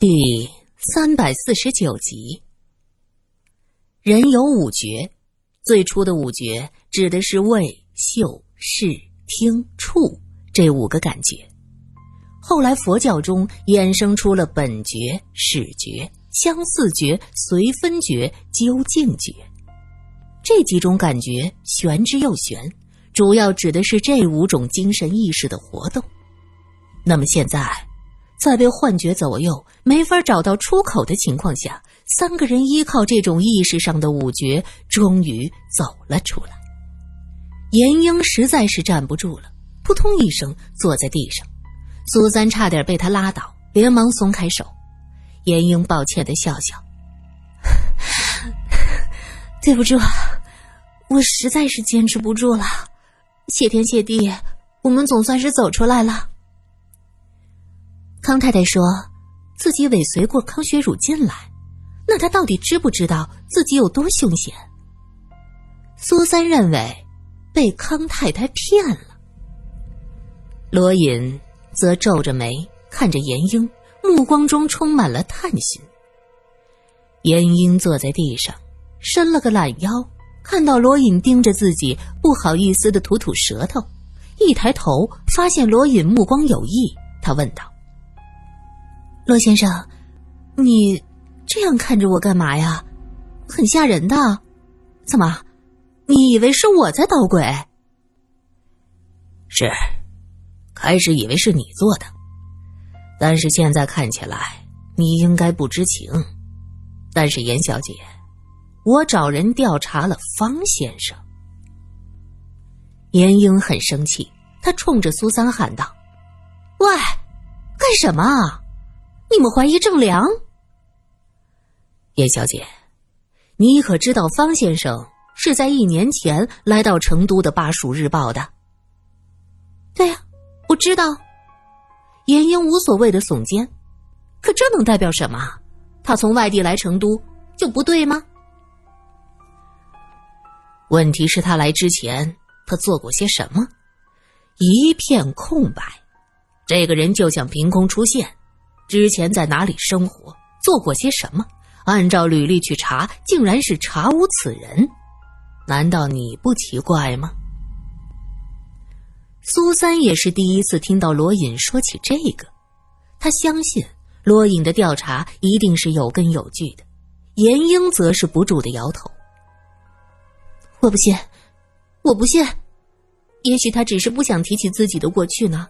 第三百四十九集。人有五觉，最初的五觉指的是味、嗅、视、听、触这五个感觉。后来佛教中衍生出了本觉、始觉、相似觉、随分觉、究竟觉。这几种感觉玄之又玄，主要指的是这五种精神意识的活动。那么现在。在被幻觉左右、没法找到出口的情况下，三个人依靠这种意识上的五觉，终于走了出来。严英实在是站不住了，扑通一声坐在地上。苏三差点被他拉倒，连忙松开手。严英抱歉的笑笑：“ 对不住，我实在是坚持不住了。谢天谢地，我们总算是走出来了。”康太太说：“自己尾随过康学儒进来，那他到底知不知道自己有多凶险？”苏三认为被康太太骗了。罗隐则皱着眉看着严英，目光中充满了探寻。严英坐在地上，伸了个懒腰，看到罗隐盯着自己，不好意思的吐吐舌头，一抬头发现罗隐目光有意，他问道。罗先生，你这样看着我干嘛呀？很吓人的。怎么，你以为是我在捣鬼？是，开始以为是你做的，但是现在看起来你应该不知情。但是严小姐，我找人调查了方先生。严英很生气，他冲着苏三喊道：“喂，干什么？”你们怀疑郑良？严小姐，你可知道方先生是在一年前来到成都的《巴蜀日报》的？对呀，我知道。严英无所谓的耸肩，可这能代表什么？他从外地来成都就不对吗？问题是，他来之前他做过些什么？一片空白，这个人就像凭空出现。之前在哪里生活，做过些什么？按照履历去查，竟然是查无此人。难道你不奇怪吗？苏三也是第一次听到罗隐说起这个，他相信罗隐的调查一定是有根有据的。严英则是不住的摇头：“我不信，我不信。也许他只是不想提起自己的过去呢，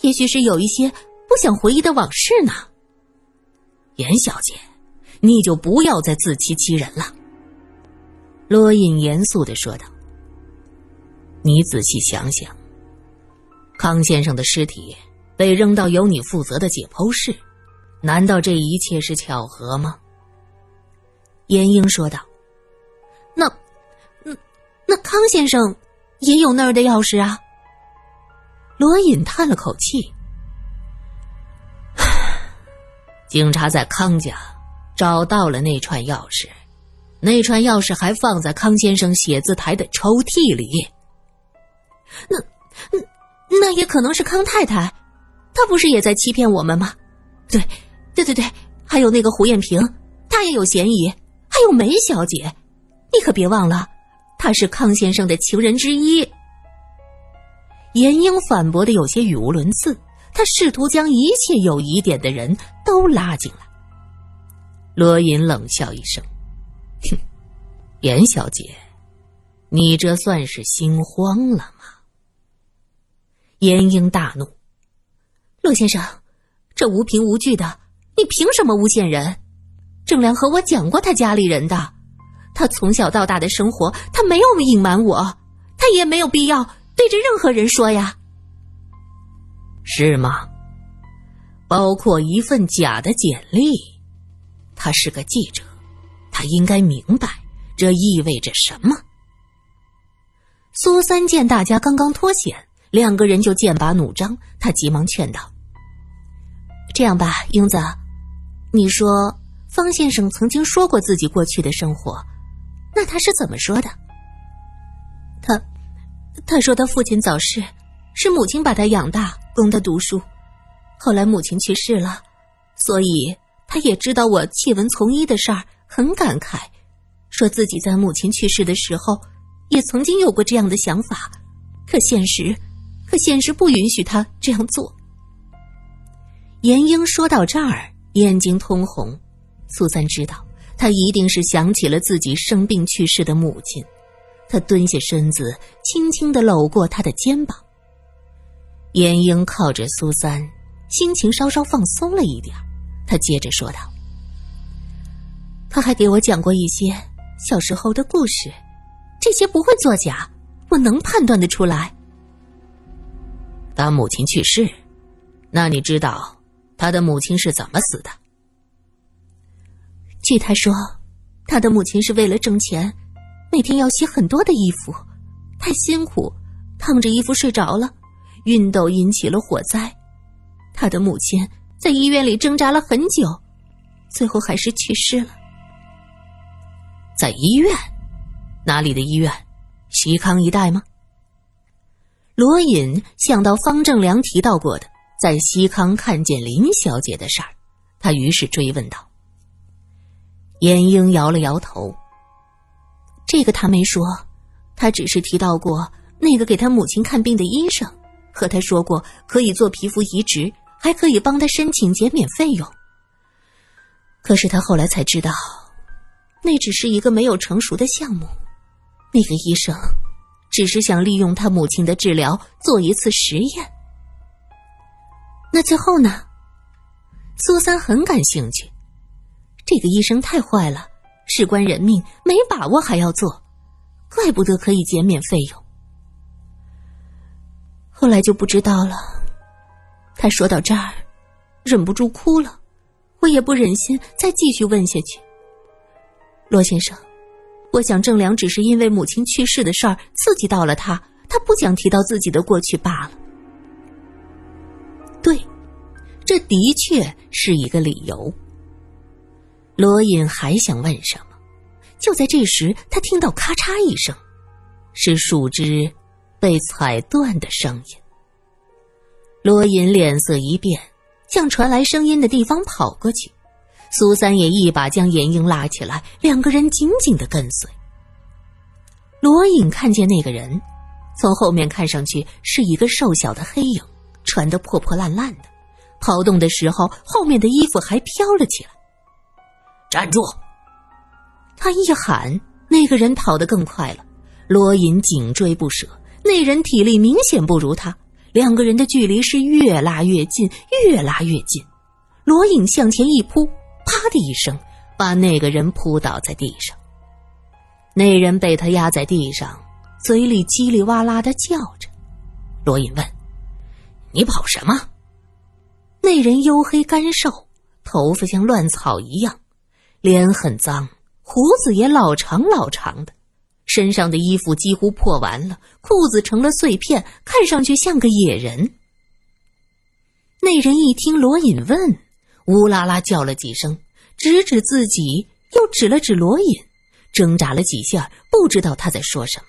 也许是有一些……”不想回忆的往事呢，严小姐，你就不要再自欺欺人了。”罗隐严肃的说道。“你仔细想想，康先生的尸体被扔到由你负责的解剖室，难道这一切是巧合吗？”严英说道。“那，那，那康先生也有那儿的钥匙啊？”罗隐叹了口气。警察在康家找到了那串钥匙，那串钥匙还放在康先生写字台的抽屉里。那，那那也可能是康太太，她不是也在欺骗我们吗？对，对对对，还有那个胡艳萍，她也有嫌疑。还有梅小姐，你可别忘了，她是康先生的情人之一。严英反驳的有些语无伦次。他试图将一切有疑点的人都拉进来。罗隐冷笑一声：“哼，严小姐，你这算是心慌了吗？”严英大怒：“陆先生，这无凭无据的，你凭什么诬陷人？郑良和我讲过他家里人的，他从小到大的生活，他没有隐瞒我，他也没有必要对着任何人说呀。”是吗？包括一份假的简历。他是个记者，他应该明白这意味着什么。苏三见大家刚刚脱险，两个人就剑拔弩张，他急忙劝道：“这样吧，英子，你说方先生曾经说过自己过去的生活，那他是怎么说的？他，他说他父亲早逝，是母亲把他养大。”供他读书，后来母亲去世了，所以他也知道我弃文从医的事儿，很感慨，说自己在母亲去世的时候，也曾经有过这样的想法，可现实，可现实不允许他这样做。严英说到这儿，眼睛通红。苏三知道，他一定是想起了自己生病去世的母亲。他蹲下身子，轻轻的搂过他的肩膀。严英靠着苏三，心情稍稍放松了一点。他接着说道：“他还给我讲过一些小时候的故事，这些不会作假，我能判断得出来。他母亲去世，那你知道他的母亲是怎么死的？据他说，他的母亲是为了挣钱，每天要洗很多的衣服，太辛苦，烫着衣服睡着了，熨斗引起了火灾，他的母亲。”在医院里挣扎了很久，最后还是去世了。在医院？哪里的医院？西康一带吗？罗隐想到方正良提到过的在西康看见林小姐的事儿，他于是追问道。严英摇了摇头。这个他没说，他只是提到过那个给他母亲看病的医生，和他说过可以做皮肤移植。还可以帮他申请减免费用。可是他后来才知道，那只是一个没有成熟的项目。那个医生只是想利用他母亲的治疗做一次实验。那最后呢？苏三很感兴趣。这个医生太坏了，事关人命，没把握还要做，怪不得可以减免费用。后来就不知道了。他说到这儿，忍不住哭了，我也不忍心再继续问下去。罗先生，我想郑良只是因为母亲去世的事儿刺激到了他，他不想提到自己的过去罢了。对，这的确是一个理由。罗隐还想问什么，就在这时，他听到咔嚓一声，是树枝被踩断的声音。罗隐脸色一变，向传来声音的地方跑过去。苏三也一把将严英拉起来，两个人紧紧的跟随。罗隐看见那个人，从后面看上去是一个瘦小的黑影，穿得破破烂烂的，跑动的时候后面的衣服还飘了起来。站住！他一喊，那个人跑得更快了。罗隐紧追不舍，那人体力明显不如他。两个人的距离是越拉越近，越拉越近。罗隐向前一扑，啪的一声，把那个人扑倒在地上。那人被他压在地上，嘴里叽里哇啦的叫着。罗隐问：“你跑什么？”那人黝黑干瘦，头发像乱草一样，脸很脏，胡子也老长老长的。身上的衣服几乎破完了，裤子成了碎片，看上去像个野人。那人一听罗隐问，乌拉拉叫了几声，指指自己，又指了指罗隐，挣扎了几下，不知道他在说什么。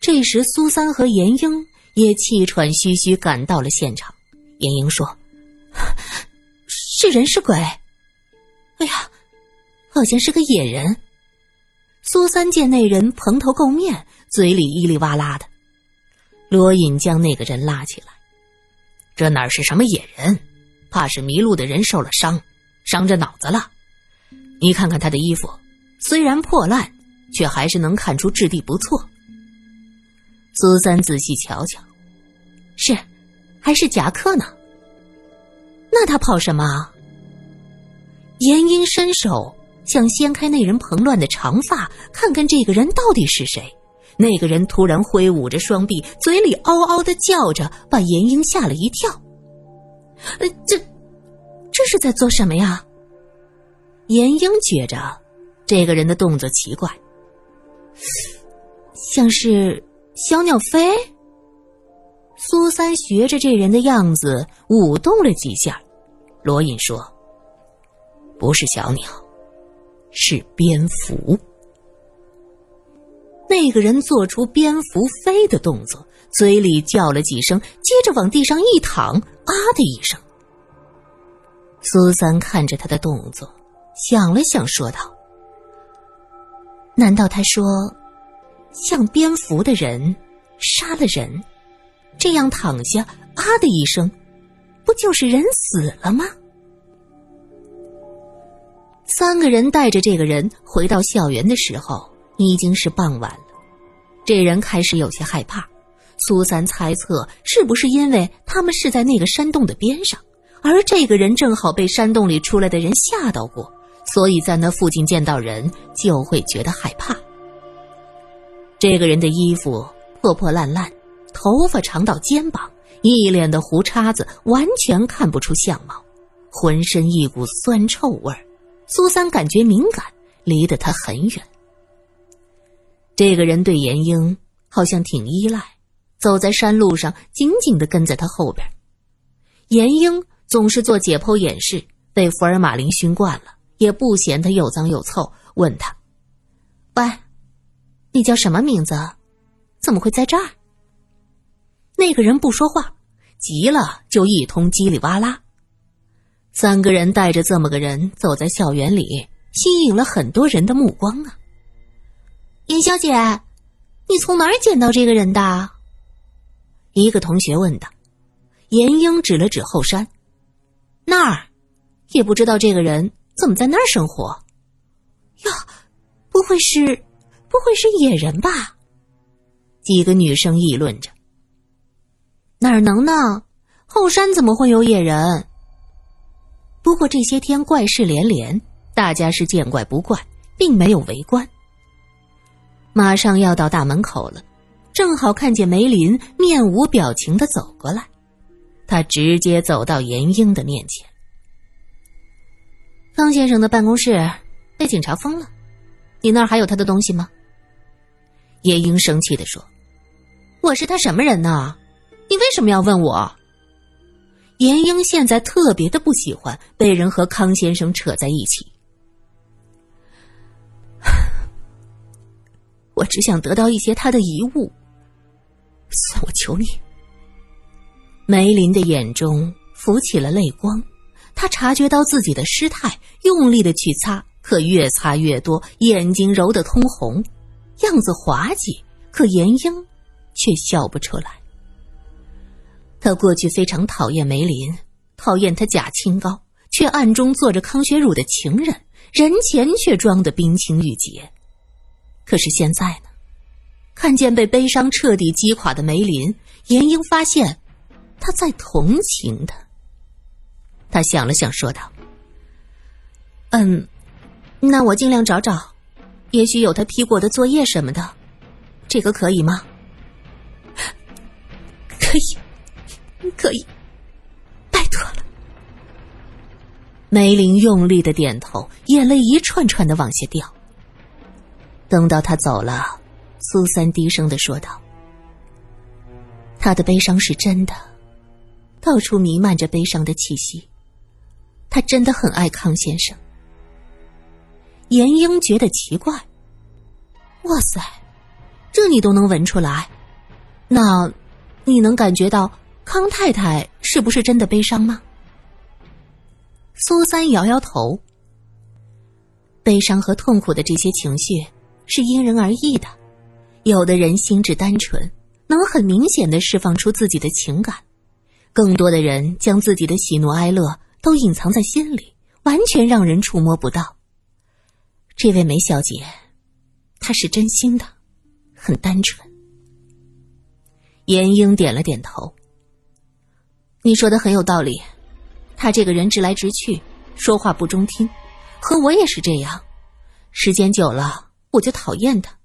这时，苏三和严英也气喘吁吁赶到了现场。严英说：“是人是鬼？哎呀，好像是个野人。”苏三见那人蓬头垢面，嘴里叽里哇啦的。罗隐将那个人拉起来：“这哪是什么野人？怕是迷路的人受了伤，伤着脑子了。你看看他的衣服，虽然破烂，却还是能看出质地不错。”苏三仔细瞧瞧，是，还是夹克呢。那他跑什么？严英伸手。想掀开那人蓬乱的长发，看看这个人到底是谁。那个人突然挥舞着双臂，嘴里嗷嗷的叫着，把严英吓了一跳。呃，这，这是在做什么呀？严英觉着这个人的动作奇怪，像是小鸟飞。苏三学着这人的样子舞动了几下。罗隐说：“不是小鸟。”是蝙蝠。那个人做出蝙蝠飞的动作，嘴里叫了几声，接着往地上一躺，啊的一声。苏三看着他的动作，想了想，说道：“难道他说，像蝙蝠的人杀了人，这样躺下，啊的一声，不就是人死了吗？”三个人带着这个人回到校园的时候，已经是傍晚了。这人开始有些害怕。苏三猜测，是不是因为他们是在那个山洞的边上，而这个人正好被山洞里出来的人吓到过，所以在那附近见到人就会觉得害怕。这个人的衣服破破烂烂，头发长到肩膀，一脸的胡茬子，完全看不出相貌，浑身一股酸臭味儿。苏三感觉敏感，离得他很远。这个人对严英好像挺依赖，走在山路上，紧紧的跟在他后边。严英总是做解剖演示，被福尔马林熏惯了，也不嫌他又脏又臭。问他：“喂，你叫什么名字？怎么会在这儿？”那个人不说话，急了就一通叽里哇啦。三个人带着这么个人走在校园里，吸引了很多人的目光啊。严小姐，你从哪儿捡到这个人的？一个同学问道。严英指了指后山，那儿，也不知道这个人怎么在那儿生活。哟，不会是，不会是野人吧？几个女生议论着。哪儿能呢？后山怎么会有野人？不过这些天怪事连连，大家是见怪不怪，并没有围观。马上要到大门口了，正好看见梅林面无表情的走过来，他直接走到严英的面前。方先生的办公室被警察封了，你那儿还有他的东西吗？严英生气的说：“我是他什么人呢？你为什么要问我？”严英现在特别的不喜欢被人和康先生扯在一起。我只想得到一些他的遗物。算我求你。梅林的眼中浮起了泪光，他察觉到自己的失态，用力的去擦，可越擦越多，眼睛揉得通红，样子滑稽，可严英却笑不出来。他过去非常讨厌梅林，讨厌他假清高，却暗中做着康学儒的情人，人前却装得冰清玉洁。可是现在呢？看见被悲伤彻底击垮的梅林，严英发现他在同情他。他想了想，说道：“嗯，那我尽量找找，也许有他批过的作业什么的，这个可以吗？”“可以。”可以，拜托了。梅林用力的点头，眼泪一串串的往下掉。等到他走了，苏三低声的说道：“他的悲伤是真的，到处弥漫着悲伤的气息。他真的很爱康先生。”严英觉得奇怪：“哇塞，这你都能闻出来？那，你能感觉到？”康太太是不是真的悲伤吗？苏三摇摇头。悲伤和痛苦的这些情绪是因人而异的，有的人心智单纯，能很明显的释放出自己的情感；更多的人将自己的喜怒哀乐都隐藏在心里，完全让人触摸不到。这位梅小姐，她是真心的，很单纯。严英点了点头。你说的很有道理，他这个人直来直去，说话不中听，和我也是这样。时间久了，我就讨厌他。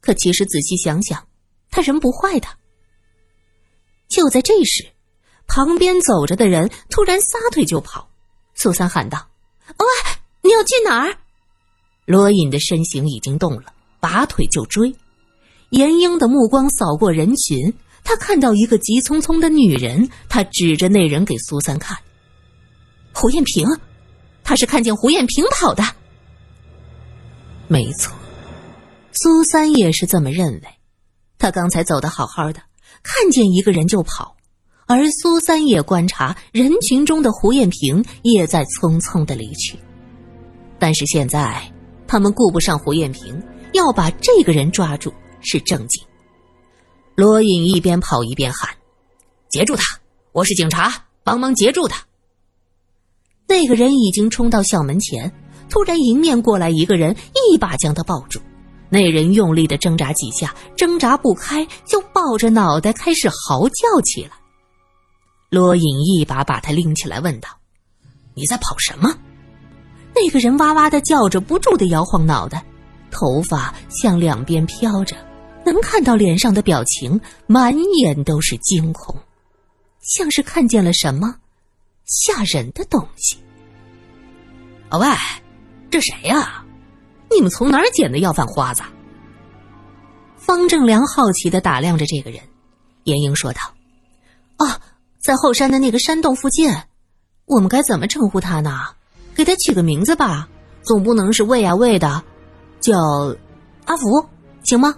可其实仔细想想，他人不坏的。就在这时，旁边走着的人突然撒腿就跑。苏三喊道：“喂，你要去哪儿？”罗隐的身形已经动了，拔腿就追。严英的目光扫过人群。他看到一个急匆匆的女人，他指着那人给苏三看。胡艳萍，他是看见胡艳萍跑的。没错，苏三也是这么认为。他刚才走的好好的，看见一个人就跑，而苏三也观察人群中的胡艳萍也在匆匆的离去。但是现在，他们顾不上胡艳萍，要把这个人抓住是正经。罗隐一边跑一边喊：“截住他！我是警察，帮忙截住他！”那个人已经冲到校门前，突然迎面过来一个人，一把将他抱住。那人用力的挣扎几下，挣扎不开，就抱着脑袋开始嚎叫起来。罗隐一把把他拎起来，问道：“你在跑什么？”那个人哇哇的叫着，不住的摇晃脑袋，头发向两边飘着，能看到脸上的表情，满眼都是惊恐，像是看见了什么吓人的东西。啊喂，这谁呀？你们从哪儿捡的要饭花子？方正良好奇的打量着这个人，严英说道：“啊，在后山的那个山洞附近，我们该怎么称呼他呢？”给他取个名字吧，总不能是喂啊喂的，叫阿福，行吗？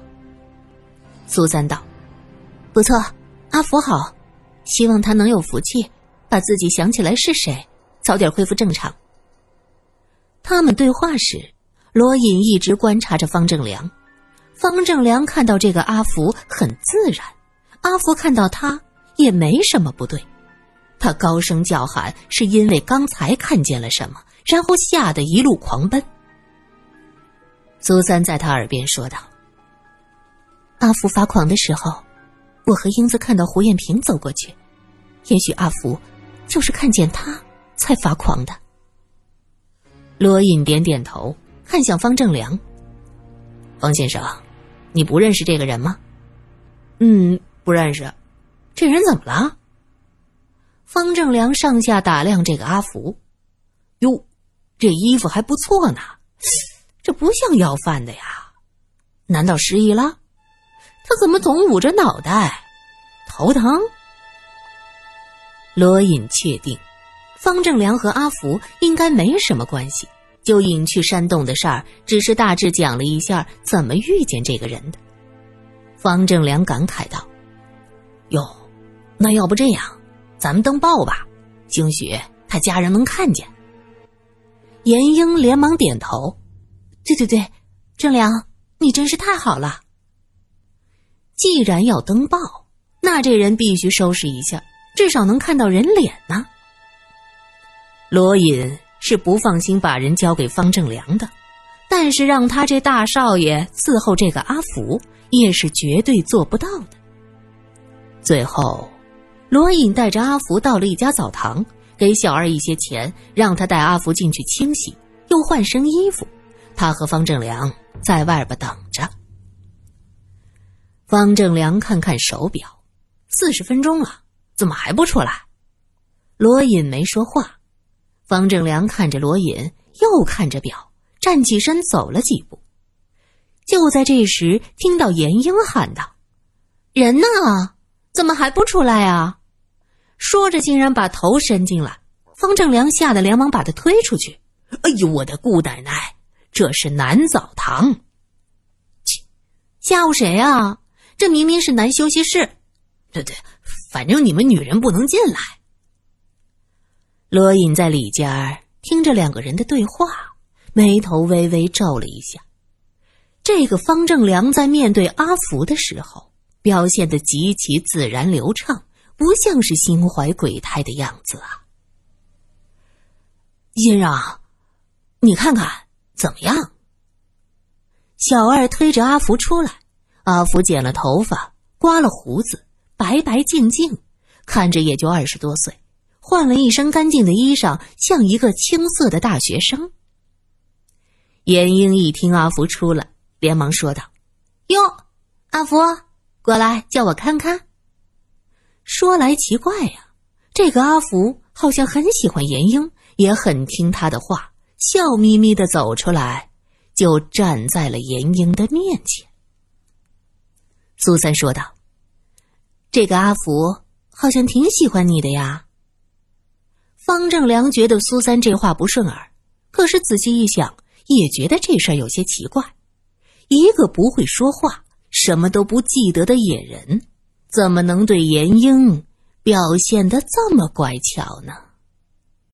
苏三道：“不错，阿福好，希望他能有福气，把自己想起来是谁，早点恢复正常。”他们对话时，罗隐一直观察着方正良。方正良看到这个阿福很自然，阿福看到他也没什么不对。他高声叫喊，是因为刚才看见了什么，然后吓得一路狂奔。苏三在他耳边说道：“阿福发狂的时候，我和英子看到胡艳萍走过去，也许阿福就是看见他才发狂的。”罗隐点点头，看向方正良：“方先生，你不认识这个人吗？”“嗯，不认识。这人怎么了？”方正良上下打量这个阿福，哟，这衣服还不错呢，这不像要饭的呀？难道失忆了？他怎么总捂着脑袋？头疼？罗隐确定，方正良和阿福应该没什么关系，就隐去山洞的事儿，只是大致讲了一下怎么遇见这个人的。方正良感慨道：“哟，那要不这样？”咱们登报吧，兴许他家人能看见。严英连忙点头：“对对对，正良，你真是太好了。既然要登报，那这人必须收拾一下，至少能看到人脸呢。”罗隐是不放心把人交给方正良的，但是让他这大少爷伺候这个阿福，也是绝对做不到的。最后。罗隐带着阿福到了一家澡堂，给小二一些钱，让他带阿福进去清洗，又换身衣服。他和方正良在外边等着。方正良看看手表，四十分钟了，怎么还不出来？罗隐没说话。方正良看着罗隐，又看着表，站起身走了几步。就在这时，听到严英喊道：“人呢？”怎么还不出来啊？说着，竟然把头伸进来。方正良吓得连忙把他推出去。哎呦，我的姑奶奶，这是男澡堂！切，吓唬谁啊？这明明是男休息室。对对，反正你们女人不能进来。罗隐在里间听着两个人的对话，眉头微微皱了一下。这个方正良在面对阿福的时候。表现的极其自然流畅，不像是心怀鬼胎的样子啊！先生，你看看怎么样？小二推着阿福出来，阿福剪了头发，刮了胡子，白白净净，看着也就二十多岁，换了一身干净的衣裳，像一个青涩的大学生。严英一听阿福出来，连忙说道：“哟，阿福。”过来，叫我看看。说来奇怪呀，这个阿福好像很喜欢严英，也很听他的话，笑眯眯的走出来，就站在了严英的面前。苏三说道：“这个阿福好像挺喜欢你的呀。”方正良觉得苏三这话不顺耳，可是仔细一想，也觉得这事儿有些奇怪，一个不会说话。什么都不记得的野人，怎么能对严英表现的这么乖巧呢？